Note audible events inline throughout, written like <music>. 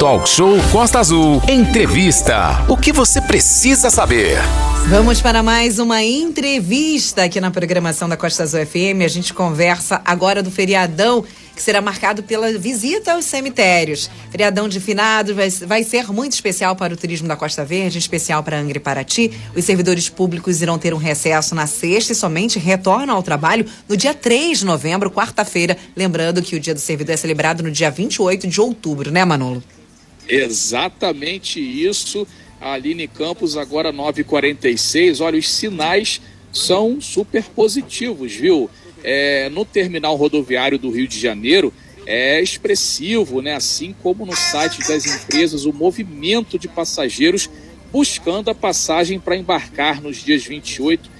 Talk Show Costa Azul. Entrevista. O que você precisa saber? Vamos para mais uma entrevista aqui na programação da Costa Azul FM. A gente conversa agora do feriadão que será marcado pela visita aos cemitérios. Feriadão de finados vai, vai ser muito especial para o turismo da Costa Verde, especial para Angra e Paraty. Os servidores públicos irão ter um recesso na sexta e somente retornam ao trabalho no dia 3 de novembro, quarta-feira. Lembrando que o Dia do Servidor é celebrado no dia 28 de outubro, né, Manolo? Exatamente isso. A Aline Campos, agora 9h46. Olha, os sinais são super positivos, viu? é, no terminal rodoviário do Rio de Janeiro é expressivo, né? assim como no site das empresas, o movimento de passageiros buscando a passagem para embarcar nos dias 28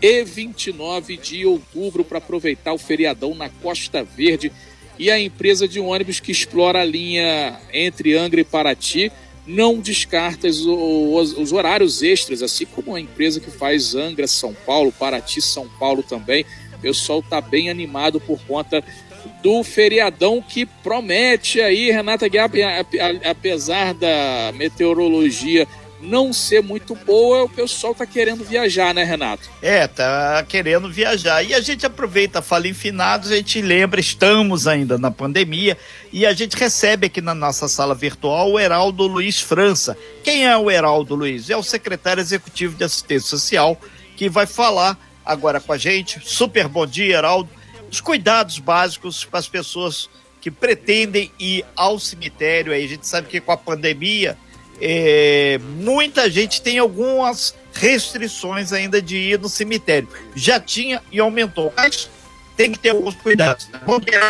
e 29 de outubro para aproveitar o feriadão na Costa Verde. E a empresa de ônibus que explora a linha entre Angra e Paraty não descarta os, os, os horários extras, assim como a empresa que faz Angra, São Paulo, Paraty, São Paulo também. O pessoal tá bem animado por conta do feriadão que promete aí, Renata Guiar, apesar da meteorologia não ser muito boa, o pessoal tá querendo viajar, né, Renato? É, tá querendo viajar. E a gente aproveita, fala em finados, a gente lembra, estamos ainda na pandemia, e a gente recebe aqui na nossa sala virtual o Heraldo Luiz França. Quem é o Heraldo Luiz? É o secretário executivo de assistência social, que vai falar agora com a gente. Super bom dia, Heraldo. Os cuidados básicos para as pessoas que pretendem ir ao cemitério. Aí a gente sabe que com a pandemia, é, muita gente tem algumas restrições ainda de ir no cemitério. Já tinha e aumentou, mas tem que ter alguns cuidados. Bom dia.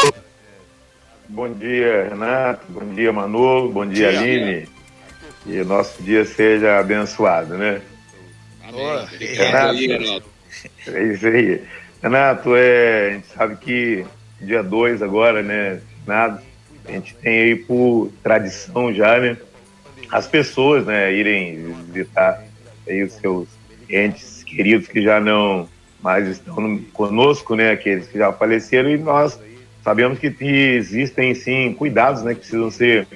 Bom dia, Renato. Bom dia, Manolo. Bom dia, dia Aline. E o nosso dia seja abençoado, né? Amém. Renato, é isso aí. Renato, é, a gente sabe que dia 2 agora, né? Nada. A gente tem aí por tradição já, né? As pessoas, né, irem visitar aí os seus entes queridos que já não mais estão conosco, né? Aqueles que já faleceram e nós sabemos que existem sim cuidados, né? Que precisam ser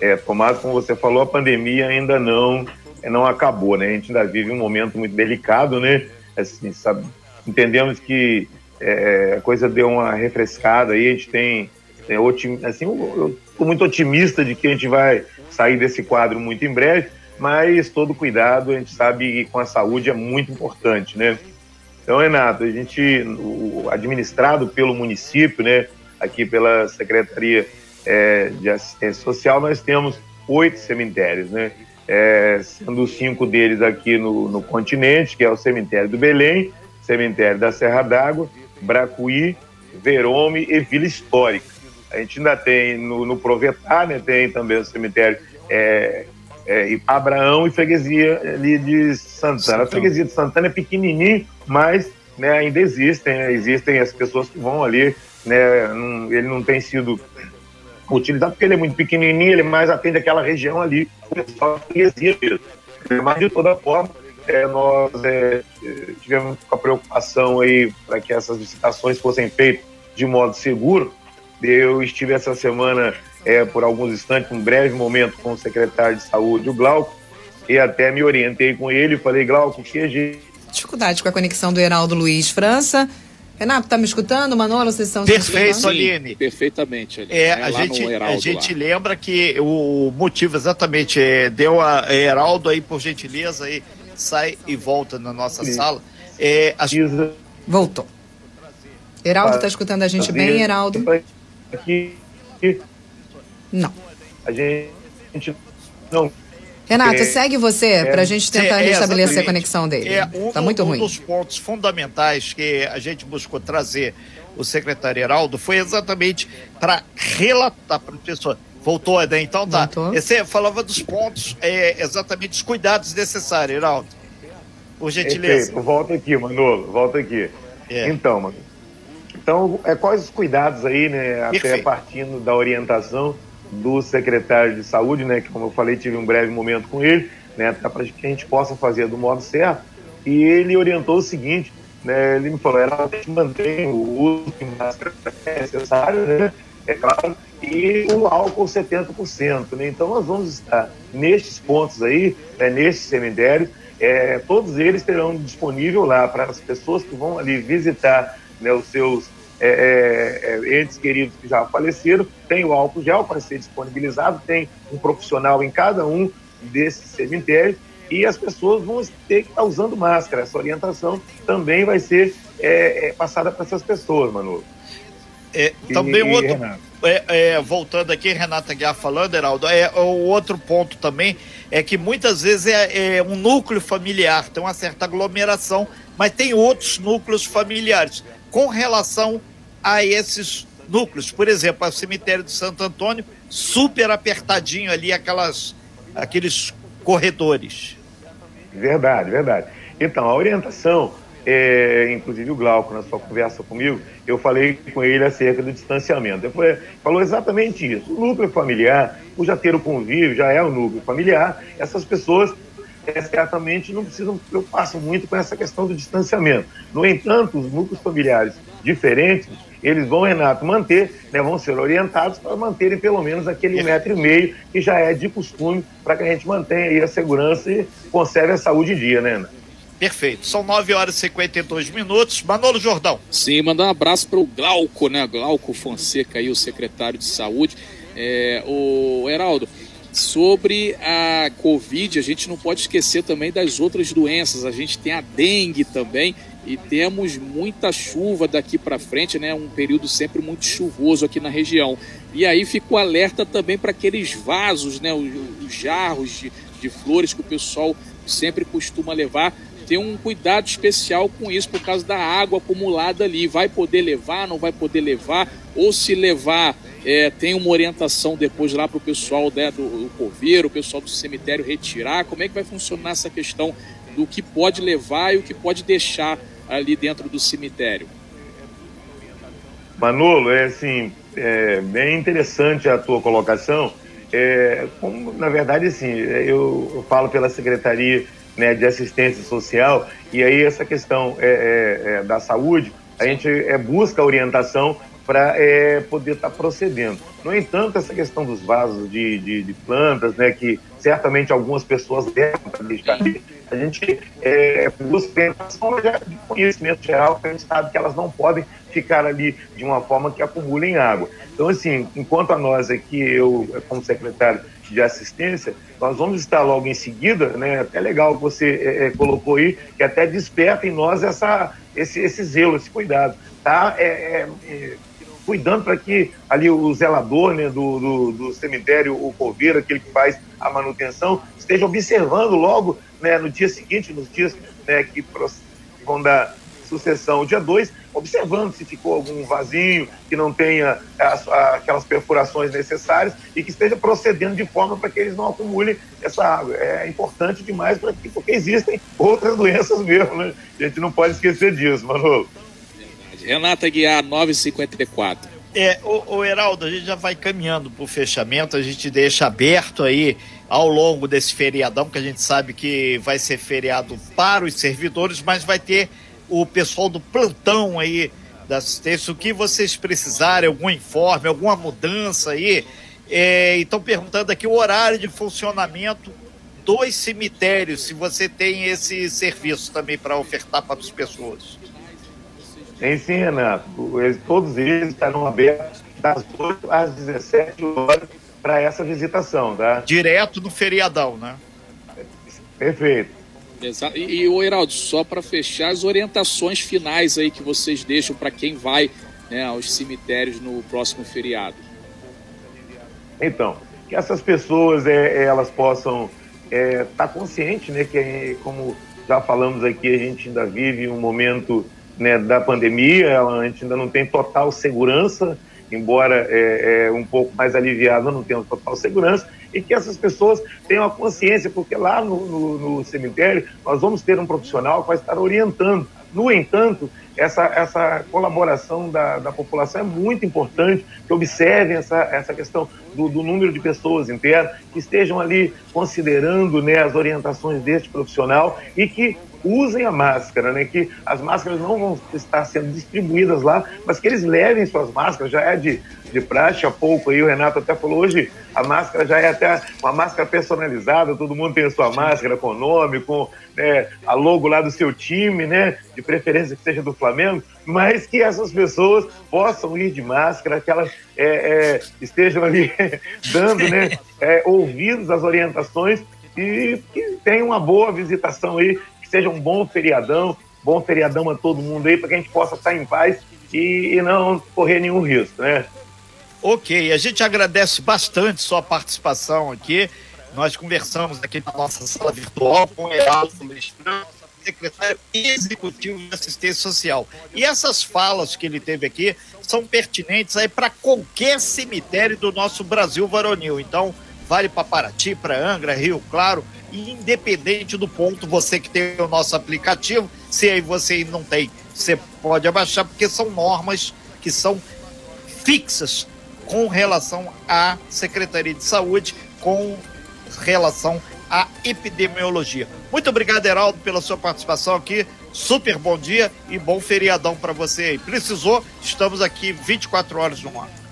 é, tomados. Como você falou, a pandemia ainda não não acabou, né? A gente ainda vive um momento muito delicado, né? assim, sabe? entendemos que é, a coisa deu uma refrescada aí, a gente tem, tem otim, assim, eu muito otimista de que a gente vai sair desse quadro muito em breve, mas todo cuidado, a gente sabe com a saúde é muito importante, né? Então, Renato, a gente, administrado pelo município, né, aqui pela Secretaria é, de Assistência Social, nós temos oito cemitérios, né? é, sendo cinco deles aqui no, no continente, que é o cemitério do Belém, cemitério da Serra d'Água, Bracuí, Verome e Vila Histórica. A gente ainda tem no, no Provetar, né, tem também o cemitério é, é, Abraão e freguesia ali de Santana. Santana. A freguesia de Santana é pequenininho, mas né, ainda existem, né, existem as pessoas que vão ali, né, não, ele não tem sido utilizado porque ele é muito pequenininho, ele mais atende aquela região ali, o pessoal conhecia mesmo. Mas, de toda forma, é, nós é, tivemos a preocupação aí para que essas visitações fossem feitas de modo seguro. Eu estive essa semana, é, por alguns instantes, um breve momento com o secretário de saúde, o Glauco, e até me orientei com ele e falei, Glauco, o que a gente... Dificuldade com a conexão do Heraldo Luiz França. Renato, tá me escutando? Manolo, vocês estão Perfeito, Aline. Perfeitamente, Aline. É, a gente, a gente lembra que o motivo exatamente é, deu a é, Heraldo aí, por gentileza, aí, sai e volta na nossa Sim. sala. É, a... Voltou. Heraldo, tá escutando a gente bem, Heraldo? Aqui. Não. A gente não Renato, é, segue você é, para a gente tentar é, restabelecer a conexão dele. É um, tá muito um ruim. Um dos pontos fundamentais que a gente buscou trazer o secretário Heraldo foi exatamente para relatar para a pessoa. Voltou, né? Então tá. Voltou. Você falava dos pontos, é, exatamente os cuidados necessários, Heraldo. Por gentileza. Volta aqui, Manolo, volta aqui. É. Então, mano. Então, é, quais os cuidados aí, né? Perfeito. Até partindo da orientação do secretário de saúde, né, que como eu falei, tive um breve momento com ele, né, para que a gente possa fazer do modo certo. E ele orientou o seguinte, né, ele me falou, ela mantém o uso de máscara necessário, né, é claro, e o álcool 70%. Né? Então nós vamos estar nestes pontos aí, né, nestes cemitérios, é, todos eles terão disponível lá para as pessoas que vão ali visitar né, os seus é, é, é, entes queridos que já faleceram, tem o álcool gel para ser disponibilizado, tem um profissional em cada um desses cemitérios e as pessoas vão ter que estar usando máscara. Essa orientação também vai ser é, é passada para essas pessoas, Manu. É, também e, outro, é, é, voltando aqui, Renata Guiar falando, Heraldo, é, o outro ponto também é que muitas vezes é, um núcleo familiar, tem uma certa aglomeração, mas tem outros núcleos familiares. Com relação a esses núcleos, por exemplo, o cemitério de Santo Antônio, super apertadinho ali, aquelas, aqueles corredores. Verdade, verdade. Então, a orientação é, inclusive o Glauco, na sua conversa comigo, eu falei com ele acerca do distanciamento. Ele falou exatamente isso. O núcleo familiar, por já ter o convívio, já é o núcleo familiar, essas pessoas certamente não precisam preocupar-se muito com essa questão do distanciamento. No entanto, os núcleos familiares diferentes, eles vão, Renato, manter, né, vão ser orientados para manterem pelo menos aquele metro e meio que já é de costume para que a gente mantenha aí a segurança e conserve a saúde em dia, né, Renato? Perfeito. São 9 horas e 52 minutos. Manolo Jordão. Sim, mandar um abraço para o Glauco, né? Glauco Fonseca aí, o secretário de saúde. É, o Heraldo, sobre a Covid, a gente não pode esquecer também das outras doenças. A gente tem a dengue também e temos muita chuva daqui para frente, né? Um período sempre muito chuvoso aqui na região. E aí fica o alerta também para aqueles vasos, né? Os, os jarros de, de flores que o pessoal sempre costuma levar ter um cuidado especial com isso por causa da água acumulada ali. Vai poder levar, não vai poder levar, ou se levar, é, tem uma orientação depois lá para o pessoal né, do, do coveiro, o pessoal do cemitério retirar. Como é que vai funcionar essa questão do que pode levar e o que pode deixar ali dentro do cemitério? Manolo, é assim, é bem interessante a tua colocação. É, como, na verdade, assim, eu, eu falo pela Secretaria né, de assistência social, e aí essa questão é, é, é da saúde, a gente é, busca orientação para é, poder estar tá procedendo. No entanto, essa questão dos vasos de, de, de plantas, né, que certamente algumas pessoas devem deixar a gente é, busca orientação de conhecimento geral, que a gente sabe que elas não podem ficar ali de uma forma que acumulem água. Então, assim, enquanto a nós aqui, eu, como secretário de assistência, nós vamos estar logo em seguida, né? Até legal que você é, é, colocou aí, que até desperta em nós essa, esse, esse zelo, esse cuidado, tá? É, é, é cuidando para que ali o zelador né, do, do, do, cemitério, o coveiro, aquele que faz a manutenção, esteja observando logo né, no dia seguinte, nos dias né, que vão dar sucessão, o dia 2, observando se ficou algum vasinho, que não tenha as, aquelas perfurações necessárias e que esteja procedendo de forma para que eles não acumulem essa água. É importante demais pra, porque existem outras doenças mesmo, né? A gente não pode esquecer disso, Manolo. Renata Guiar, 954. É, o, o Heraldo, a gente já vai caminhando para o fechamento, a gente deixa aberto aí ao longo desse feriadão, que a gente sabe que vai ser feriado para os servidores, mas vai ter o pessoal do plantão aí da assistência, o que vocês precisarem, algum informe, alguma mudança aí. É, estão perguntando aqui o horário de funcionamento dos cemitérios, se você tem esse serviço também para ofertar para as pessoas. Tem sim, Renato. Todos eles estarão abertos das 8 às 17 horas para essa visitação, tá? Direto no feriadão, né? Perfeito. Exato. E, e o Heraldo, só para fechar, as orientações finais aí que vocês deixam para quem vai né, aos cemitérios no próximo feriado. Então, que essas pessoas é, elas possam estar é, tá conscientes, né, que como já falamos aqui, a gente ainda vive um momento né, da pandemia, a gente ainda não tem total segurança, embora é, é um pouco mais aliviado, não temos total segurança, e que essas pessoas tenham a consciência, porque lá no, no, no cemitério nós vamos ter um profissional que vai estar orientando. No entanto, essa, essa colaboração da, da população é muito importante, que observem essa, essa questão do, do número de pessoas internas, que estejam ali considerando né, as orientações deste profissional e que usem a máscara, né? Que as máscaras não vão estar sendo distribuídas lá, mas que eles levem suas máscaras, já é de, de praxe há pouco aí, o Renato até falou hoje, a máscara já é até uma máscara personalizada, todo mundo tem a sua máscara com nome, com né, a logo lá do seu time, né? De preferência que seja do Flamengo, mas que essas pessoas possam ir de máscara, que elas é, é, estejam ali <laughs> dando, né? É, ouvidos as orientações e que tenham uma boa visitação aí, seja um bom feriadão, bom feriadão a todo mundo aí, para que a gente possa estar em paz e, e não correr nenhum risco, né? Ok, a gente agradece bastante sua participação aqui. Nós conversamos aqui na nossa sala virtual com o Heraldo Lestrão, secretário executivo de assistência social. E essas falas que ele teve aqui são pertinentes aí para qualquer cemitério do nosso Brasil varonil. Então, vale para Paraty, para Angra, Rio Claro, independente do ponto, você que tem o nosso aplicativo, se aí você não tem, você pode abaixar, porque são normas que são fixas com relação à Secretaria de Saúde, com relação à epidemiologia. Muito obrigado, Heraldo, pela sua participação aqui. Super bom dia e bom feriadão para você aí. Precisou, estamos aqui 24 horas no ar.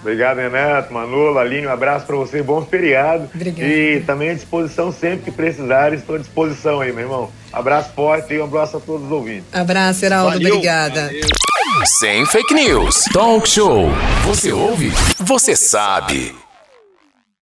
Obrigado, Renato, Manu, Aline, um abraço para você, bom feriado. Obrigado. E também à disposição sempre que precisarem, estou à disposição aí, meu irmão. Abraço forte e um abraço a todos os ouvintes. Abraço, Heraldo, Valeu. obrigada. Valeu. Sem fake news. Talk show. Você ouve? Você sabe.